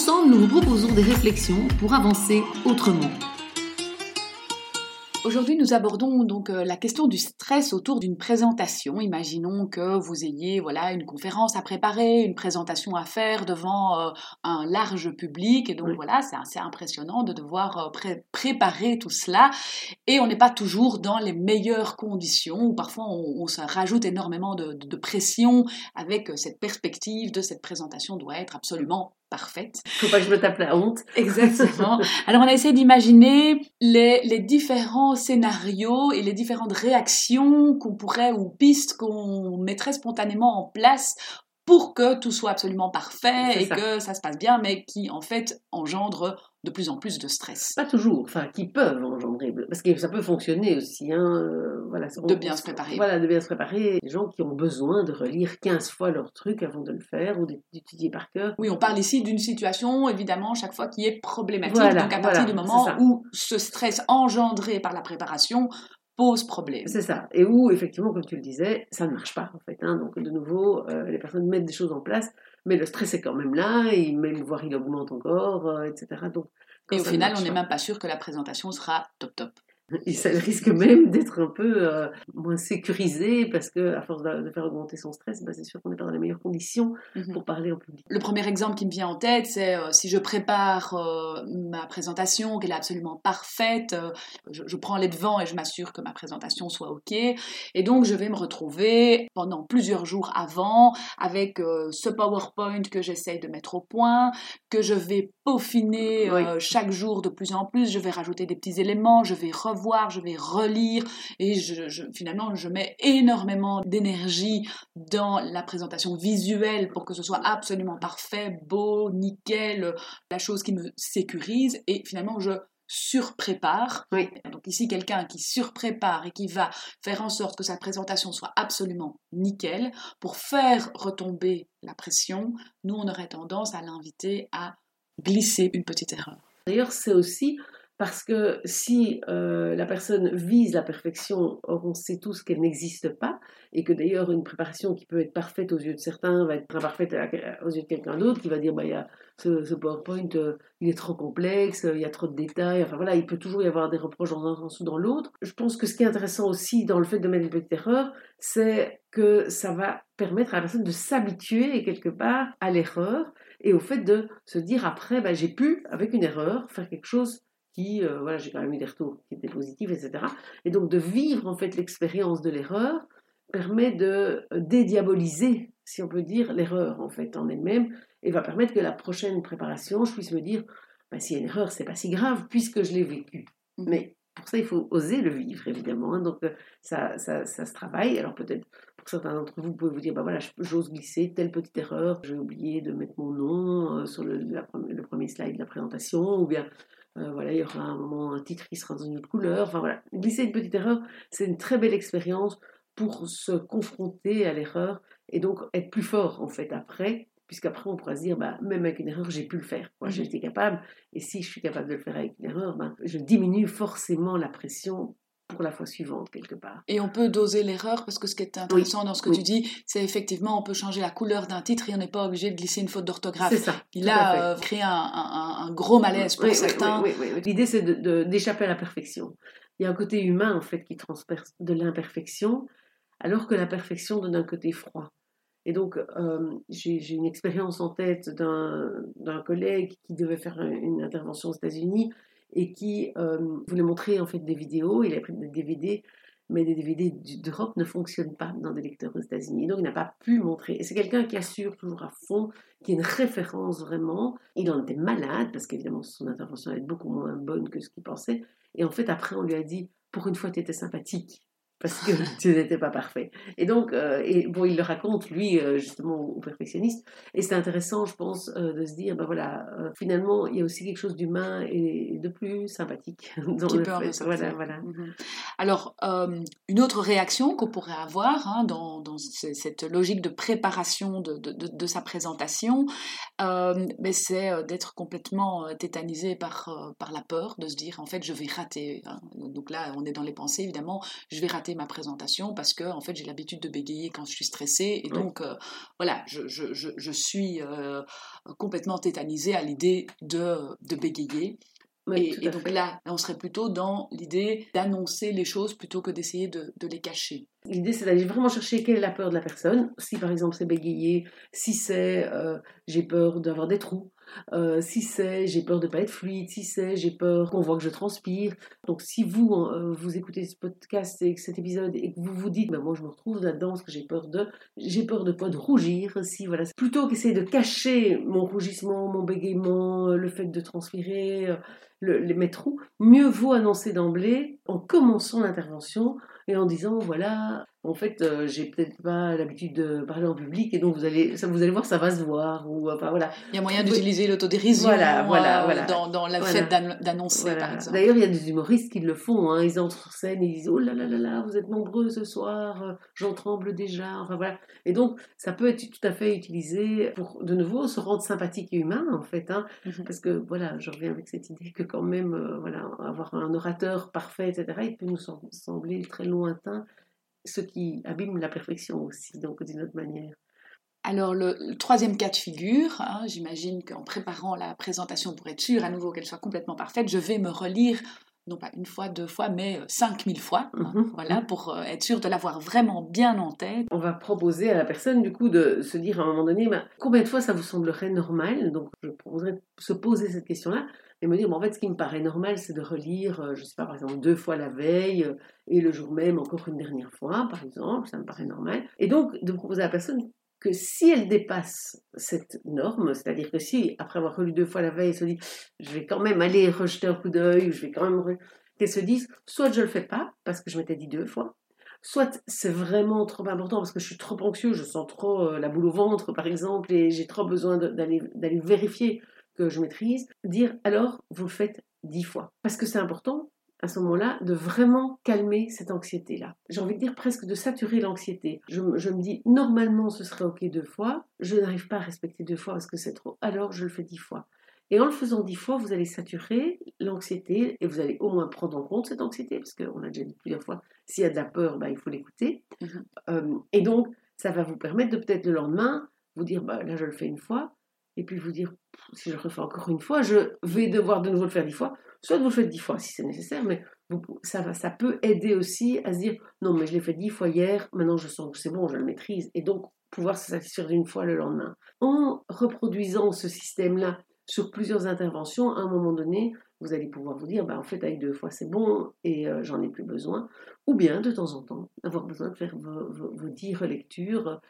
Ensemble, nous vous proposons des réflexions pour avancer autrement. Aujourd'hui, nous abordons donc euh, la question du stress autour d'une présentation. Imaginons que vous ayez voilà une conférence à préparer, une présentation à faire devant euh, un large public, et donc voilà, c'est assez impressionnant de devoir euh, préparer tout cela. Et on n'est pas toujours dans les meilleures conditions, ou parfois on, se rajoute énormément de, de pression avec cette perspective de cette présentation doit être absolument parfaite. Faut pas que je me tape la honte. Exactement. Alors on a essayé d'imaginer les, les, différents scénarios et les différentes réactions qu'on pourrait ou pistes qu'on mettrait spontanément en place pour que tout soit absolument parfait et que ça se passe bien, mais qui en fait engendre de plus en plus de stress. Pas toujours, enfin qui peuvent engendrer, parce que ça peut fonctionner aussi. Hein, euh, voilà, de bien se préparer. Voilà, de bien se préparer. Les gens qui ont besoin de relire 15 fois leur truc avant de le faire ou d'étudier par cœur. Oui, on parle ici d'une situation, évidemment, chaque fois qui est problématique. Donc à partir du moment où ce stress engendré par la préparation pose problème. C'est ça. Et où, effectivement, comme tu le disais, ça ne marche pas, en fait. Hein. Donc, de nouveau, euh, les personnes mettent des choses en place, mais le stress est quand même là, et même, voire il augmente encore, euh, etc. Donc, et au final, on n'est même pas sûr que la présentation sera top top. Et ça risque même d'être un peu euh, moins sécurisé parce que à force de, faire augmenter son stress, bah, c'est sûr qu'on n'est pas dans les meilleures conditions mhm. pour parler en public. Le premier exemple qui me vient en tête, c'est euh, si je prépare euh, ma présentation, qu'elle est absolument parfaite, je, je, prends les devants et je m'assure que ma présentation soit ok. Et donc je vais me retrouver pendant plusieurs jours avant avec ce PowerPoint que j'essaye de mettre au point, que je vais peaufiner chaque jour de plus en plus. Je vais rajouter des petits éléments, je vais revoir je vais relire et je, finalement je mets énormément d'énergie dans la présentation visuelle pour que ce soit absolument parfait, beau, nickel, la chose qui me sécurise et finalement je surprépare. Oui. Donc ici, quelqu'un qui surprépare et qui va faire en sorte que sa présentation soit absolument nickel, pour faire retomber la pression, nous, on aurait tendance à l'inviter à glisser une petite erreur. D'ailleurs, c'est aussi parce que si euh, la personne vise la perfection, on sait tous qu'elle n'existe pas, et que d'ailleurs une préparation qui peut être parfaite aux yeux de certains va être imparfaite aux yeux de quelqu'un d'autre, qui va dire bah, y a ce, PowerPoint, euh, il est trop complexe, il y a trop de détails, enfin voilà, il peut toujours y avoir des reproches dans un sens ou dans l'autre. Je pense que ce qui est intéressant aussi dans le fait de mettre une petite erreur, c'est que ça va permettre à la personne de s'habituer quelque part à l'erreur et au fait de se dire après, bah, j'ai pu, avec une erreur, faire quelque chose euh, voilà, j'ai quand même eu des retours qui étaient positifs, etc. Et donc de vivre en fait l'expérience de l'erreur permet de euh, dédiaboliser, si on peut dire, l'erreur en fait en elle-même, et va permettre que la prochaine préparation, je puisse me dire, bah, s'il y a une erreur, c'est pas si grave puisque je l'ai vécu. Mmh. Mais pour ça, il faut oser le vivre, évidemment. Hein. donc, euh, ça, ça, ça, se travaille. Alors, peut-être, pour certains d'entre vous, vous pouvez vous dire, bah voilà, j'ose glisser telle petite erreur. J'ai oublié de mettre mon nom sur le, le, premier slide de la présentation. Ou bien, euh, voilà, il y aura un moment, un titre qui sera dans une autre couleur. Enfin voilà, glisser une petite erreur, c'est une très belle expérience pour se confronter à l'erreur et donc être plus fort en fait après, puisqu'après on pourra se dire, bah, même avec une erreur, j'ai pu le faire. Moi, j'ai été capable, et si je suis capable de le faire avec une erreur, ben, je diminue forcément la pression pour la fois suivante quelque part. Et on peut doser l'erreur parce que ce qui est intéressant dans ce que tu dis, c'est effectivement on peut changer la couleur d'un titre et on n'est pas obligé de glisser une faute d'orthographe. C'est ça. Il a euh, créé un, un, gros malaise pour certains. L'idée c'est d'échapper à la perfection. Il y a un côté humain en fait qui transperce de l'imperfection, alors que la perfection donne un côté froid. Et donc, euh, j'ai une expérience en tête d'un collègue qui devait faire une intervention aux États-Unis et qui euh, voulait montrer en fait des vidéos. Il a pris des DVD, mais des DVD d'Europe ne fonctionnent pas dans des lecteurs aux États-Unis. Donc il n'a pas pu montrer. Et c'est quelqu'un qui assure toujours à fond, qui est une référence vraiment. Il en était malade parce qu'évidemment son intervention allait être beaucoup moins bonne que ce qu'il pensait. Et en fait après on lui a dit, pour une fois tu étais sympathique. Parce que tu n'étais pas parfait. Et donc, euh, et bon, il le raconte, lui, euh, justement, au perfectionniste. Et c'est intéressant, je pense, euh, de se dire, ben voilà, finalement, il y a aussi quelque chose d'humain et de plus sympathique dans le fait. Voilà, voilà. Mhm. Alors, une autre réaction qu'on pourrait avoir hein, dans, dans, cette logique de préparation de, de, de, sa présentation, mais c'est d'être complètement tétanisé par, par la peur, de se dire, en fait, je vais rater. Hein. Donc là, on est dans les pensées, évidemment, je vais rater ma présentation parce que en fait j'ai l'habitude de bégayer quand je suis stressée et donc euh, voilà je, je, je, suis euh, complètement tétanisée à l'idée de, de bégayer et, donc là, on serait plutôt dans l'idée d'annoncer les choses plutôt que d'essayer de, de, les cacher. L'idée, c'est d'aller vraiment chercher quelle est la peur de la personne. Si par exemple c'est bégayer, si c'est euh, j'ai peur d'avoir des trous, euh, si c'est j'ai peur de pas être fluide, si c'est j'ai peur qu'on voit que je transpire. Donc si vous euh, vous écoutez ce podcast et cet épisode et que vous vous dites bah, moi je me retrouve là-dedans que j'ai peur de j'ai peur de quoi? De rougir si voilà plutôt qu'essayer de cacher mon rougissement, mon bégaiement, le fait de transpirer, le, les mettre où, mieux vaut annoncer d'emblée en commençant l'intervention et en disant voilà en fait, euh, j'ai peut-être pas l'habitude de parler en public et donc vous allez, ça, vous allez voir, ça va se voir. Ou, enfin, voilà. Il y a moyen d'utiliser l'autodérision voilà, voilà, euh, voilà. dans, dans le fait d'annoncer, par exemple. D'ailleurs, il y a des humoristes qui le font. Hein. Ils entrent sur scène et ils disent Oh là là là là, vous êtes nombreux ce soir, euh, j'en tremble déjà. Enfin, voilà. Et donc, ça peut être tout à fait utilisé pour, de nouveau, se rendre sympathique et humain, en fait. Hein. Mhm. Parce que, voilà, je reviens avec cette idée que, quand même, voilà, avoir un orateur parfait, etc., il peut nous sembler très lointain ce qui abîme la perfection aussi, donc d'une autre manière. Alors le, troisième cas de figure, hein, j'imagine qu'en préparant la présentation pour être sûr à nouveau qu'elle soit complètement parfaite, je vais me relire non pas une fois, deux fois, mais euh, cinq mille fois, hein, mhm. voilà, pour euh, être sûr de l'avoir vraiment bien en tête. On va proposer à la personne, du coup, de se dire à un moment donné, bah, combien de fois ça vous semblerait normal? Donc, je proposerais de se poser cette question-là et me dire, en fait, ce qui me paraît normal, c'est de relire, euh, je ne sais pas, par exemple, deux fois la veille euh, et le jour même encore une dernière fois, par exemple, ça me paraît normal. Et donc, de proposer à la personne que si elle dépasse cette norme, c'est-à-dire que si, après avoir relu deux fois la veille, elle se dit, je vais quand même aller rejeter un coup d'œil, je vais quand même... qu'elle se dise, soit je ne le fais pas, parce que je m'étais dit deux fois, soit c'est vraiment trop important parce que je suis trop anxieux, je sens trop euh, la boule au ventre par exemple, et j'ai trop besoin d'aller vérifier que je maîtrise, dire alors vous le faites dix fois. Parce que c'est important à ce moment-là de vraiment calmer cette anxiété-là. J'ai envie de dire presque de saturer l'anxiété. Je, me dis normalement ce serait ok deux fois, je n'arrive pas à respecter deux fois parce que c'est trop, alors je le fais dix fois. Et en le faisant dix fois, vous allez saturer l'anxiété et vous allez au moins prendre en compte cette anxiété, parce qu'on a déjà dit plusieurs fois, s'il y a de la peur, bah, il faut l'écouter. Mhm. Euh, et donc, ça va vous permettre de peut-être le lendemain vous dire, bah, là je le fais une fois, et puis vous dire, si je refais encore une fois, je vais devoir de nouveau le faire dix fois. Soit vous le faites dix fois si c'est nécessaire, mais ça, va, ça peut aider aussi à se dire, non, mais je l'ai fait dix fois hier, maintenant je sens que c'est bon, je le maîtrise. Et donc, pouvoir se satisfaire d'une fois le lendemain. En reproduisant ce système-là sur plusieurs interventions, à un moment donné, vous allez pouvoir vous dire, bah, en fait, avec deux fois, c'est bon et euh, j'en ai plus besoin. Ou bien, de temps en temps, avoir besoin de faire vos, vos dix relectures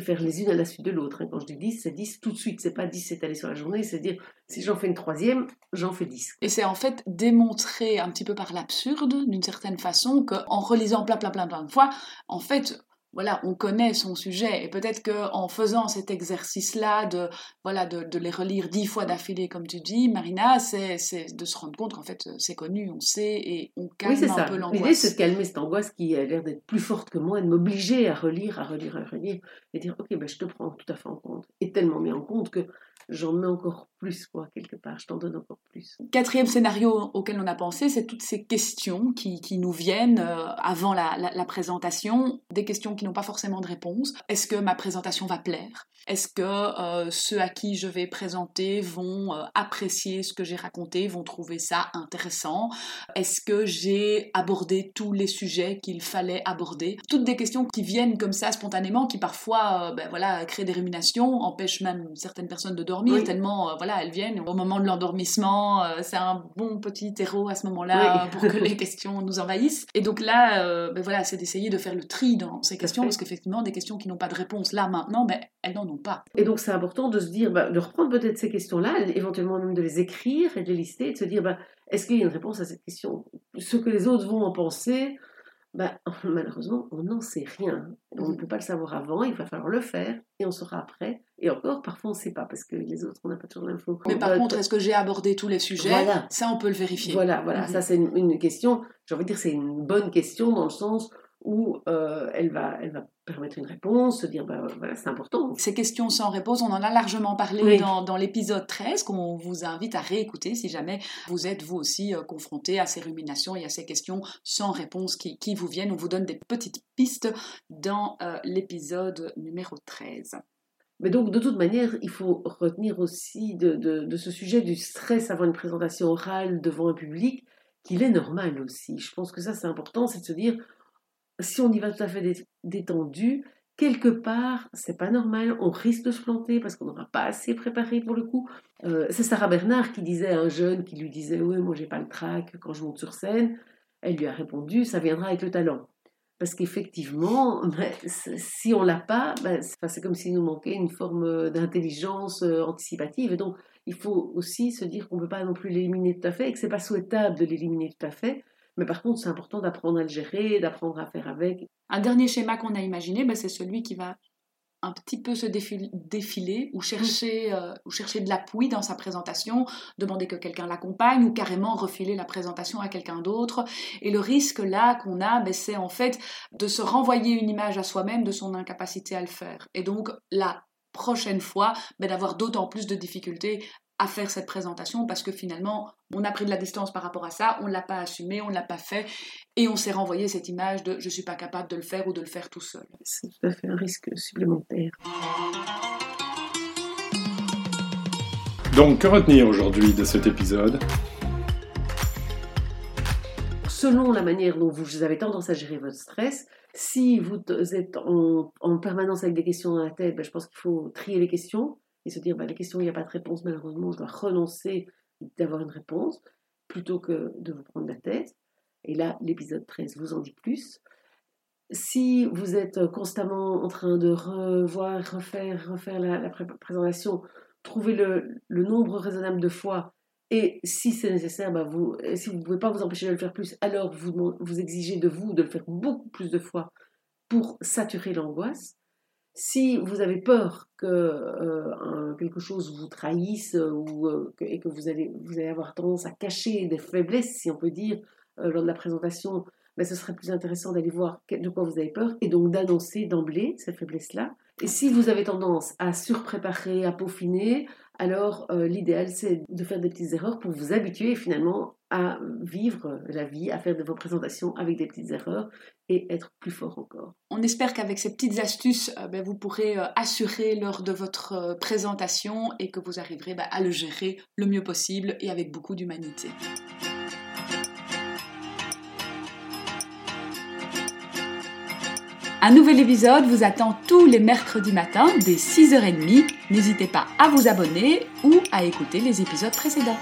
faire les unes à la suite de l'autre. Hein. Quand je dis 10, c'est 10 tout de suite. C'est pas 10 s'étaler sur la journée, c'est dire si j'en fais une troisième, j'en fais 10. Et c'est en fait démontrer un petit peu par l'absurde, d'une certaine façon, qu'en relisant plein, plein, plein, plein de fois, en fait, voilà, on connaît son sujet et peut-être qu'en faisant cet exercice-là de voilà de, les relire dix fois d'affilée comme tu dis, Marina, c'est de se rendre compte qu'en fait c'est connu, on sait et on calme un peu l'angoisse. L'idée c'est de calmer cette angoisse qui a l'air d'être plus forte que moi, de m'obliger à relire, à relire, à relire et dire ok ben je te prends tout à fait en compte et tellement mis en compte que j'en mets encore plus, quoi, quelque part, je t'en donne encore plus. Quatrième scénario auquel on a pensé, c'est toutes ces questions qui, qui nous viennent euh, avant la, la, présentation, des questions qui n'ont pas forcément de réponse. Est-ce que ma présentation va plaire? Est-ce que euh, ceux à qui je vais présenter vont euh, apprécier ce que j'ai raconté, vont trouver ça intéressant? Est-ce que j'ai abordé tous les sujets qu'il fallait aborder? Toutes des questions qui viennent comme ça spontanément, qui parfois ben, voilà, créent des ruminations, empêchent même certaines personnes de dormir tellement euh, voilà elles viennent au moment de l'endormissement euh, c'est un bon petit terreau à ce moment-là pour que les questions nous envahissent. Et donc là euh, ben voilà c'est d'essayer de faire le tri dans ces questions parce qu'effectivement des questions qui n'ont pas de réponse là maintenant ben elles n'en ont pas. Et donc c'est important de se dire bah, de reprendre peut-être ces questions là éventuellement même de les écrire et de les lister et de se dire bah, est-ce qu'il y a une réponse à cette question? Ce que les autres vont en penser bah, malheureusement, on n'en sait rien. On ne Mhm. peut pas le savoir avant, il va falloir le faire et on saura après. Et encore, parfois, on ne sait pas parce que les autres, on n'a pas toujours l'info. Mais par Euh, contre, est-ce que j'ai abordé tous les sujets? Voilà. Ça, on peut le vérifier. Voilà, voilà, Mhm. ça c'est une, une question, j'ai envie de dire, c'est une bonne question dans le sens où euh, elle, va, elle va permettre une réponse, se dire, bah, voilà, c'est important. Ces questions sans réponse, on en a largement parlé Oui. dans, dans l'épisode 13, qu'on vous invite à réécouter si jamais vous êtes vous aussi euh, confronté à ces ruminations et à ces questions sans réponse qui, qui vous viennent. On vous donne des petites pistes dans euh, l'épisode numéro 13. Mais donc, de toute manière, il faut retenir aussi de, de- de ce sujet du stress avant une présentation orale devant un public, qu'il est normal aussi. Je pense que ça, c'est important, c'est de se dire, si on y va tout à fait dé- détendu, quelque part, c'est pas normal, on risque de se planter parce qu'on n'aura pas assez préparé pour le coup. Euh, c'est Sarah Bernard qui disait à un jeune qui lui disait, oui, moi j'ai pas le trac quand je monte sur scène. Elle lui a répondu, ça viendra avec le talent. Parce qu'effectivement, c- si on l'a pas, c'est enfin, c'est comme s'il nous manquait une forme euh, d'intelligence euh, anticipative. Et donc, il faut aussi se dire qu'on ne peut pas non plus l'éliminer tout à fait et que c'est pas souhaitable de l'éliminer tout à fait. Mais par contre, c'est important d'apprendre à le gérer, d'apprendre à faire avec. Un dernier schéma qu'on a imaginé, ben, c'est celui qui va un petit peu se défil- défiler ou chercher, euh, ou chercher de l'appui dans sa présentation, demander que quelqu'un l'accompagne ou carrément refiler la présentation à quelqu'un d'autre. Et le risque là qu'on a, ben, c'est en fait de se renvoyer une image à soi-même de son incapacité à le faire. Et donc la prochaine fois, ben, d'avoir d'autant plus de difficultés à faire cette présentation parce que finalement on a pris de la distance par rapport à ça, on ne l'a pas assumé, on ne l'a pas fait et on s'est renvoyé cette image de je suis pas capable de le faire ou de le faire tout seul. C'est tout à fait un risque supplémentaire. Donc, que retenir aujourd'hui de cet épisode? Selon la manière dont vous avez tendance à gérer votre stress, si vous êtes en, en permanence avec des questions dans la tête, ben, je pense qu'il faut trier les questions et se dire ben, les questions, il n'y a pas de réponse, malheureusement, je dois renoncer d'avoir une réponse plutôt que de vous prendre la tête. Et là, l'épisode 13 vous en dit plus. Si vous êtes constamment en train de revoir, refaire, refaire la, la pré- présentation, trouvez le, nombre raisonnable de fois et si c'est nécessaire, bah vous, si vous ne pouvez pas vous empêcher de le faire plus, alors vous, vous exigez de vous de le faire beaucoup plus de fois pour saturer l'angoisse. Si vous avez peur que euh, quelque chose vous trahisse euh, ou, euh, et que vous allez, avoir tendance à cacher des faiblesses, si on peut dire, lors de la présentation, ben, ce serait plus intéressant d'aller voir de quoi vous avez peur et donc d'annoncer d'emblée ces faiblesses-là. Et si vous avez tendance à surpréparer, à peaufiner, alors l'idéal c'est de faire des petites erreurs pour vous habituer finalement à vivre la vie, à faire de vos présentations avec des petites erreurs et être plus fort encore. On espère qu'avec ces petites astuces, euh, ben, vous pourrez euh, assurer lors de votre euh, présentation et que vous arriverez ben, à le gérer le mieux possible et avec beaucoup d'humanité. Un nouvel épisode vous attend tous les mercredis matins dès 6h30. N'hésitez pas à vous abonner ou à écouter les épisodes précédents.